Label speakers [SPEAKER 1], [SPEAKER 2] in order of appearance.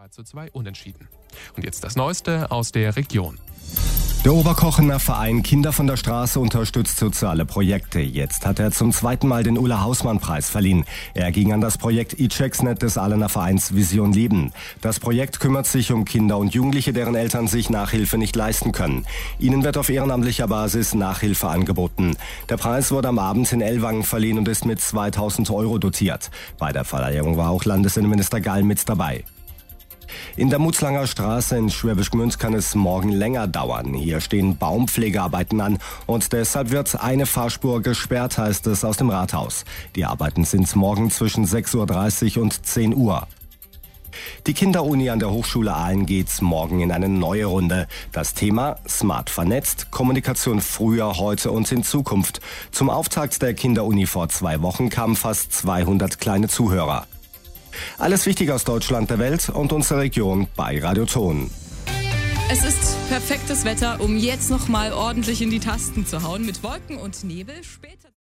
[SPEAKER 1] 2 zu 2 unentschieden. Und jetzt das Neueste aus der Region.
[SPEAKER 2] Der Oberkochener Verein Kinder von der Straße unterstützt soziale Projekte. Jetzt hat er zum zweiten Mal den Ulla Hausmann Preis verliehen. Er ging an das Projekt eChecksnet des Ahlener Vereins Vision Leben. Das Projekt kümmert sich um Kinder und Jugendliche, deren Eltern sich Nachhilfe nicht leisten können. Ihnen wird auf ehrenamtlicher Basis Nachhilfe angeboten. Der Preis wurde am Abend in Ellwangen verliehen und ist mit 2000 Euro dotiert. Bei der Verleihung war auch Landesinnenminister Gall mit dabei. In der Mutzlanger Straße in Schwäbisch Gmünd kann es morgen länger dauern. Hier stehen Baumpflegearbeiten an und deshalb wird eine Fahrspur gesperrt, heißt es aus dem Rathaus. Die Arbeiten sind morgen zwischen 6.30 Uhr und 10 Uhr. Die Kinderuni an der Hochschule Aalen geht morgen in eine neue Runde. Das Thema Smart vernetzt, Kommunikation früher, heute und in Zukunft. Zum Auftakt der Kinderuni vor zwei Wochen kamen fast 200 kleine Zuhörer. Alles Wichtige aus Deutschland, der Welt und unserer Region bei Radio Ton.
[SPEAKER 3] Es ist perfektes Wetter, um jetzt noch mal ordentlich in die Tasten zu hauen mit Wolken und Nebel. Später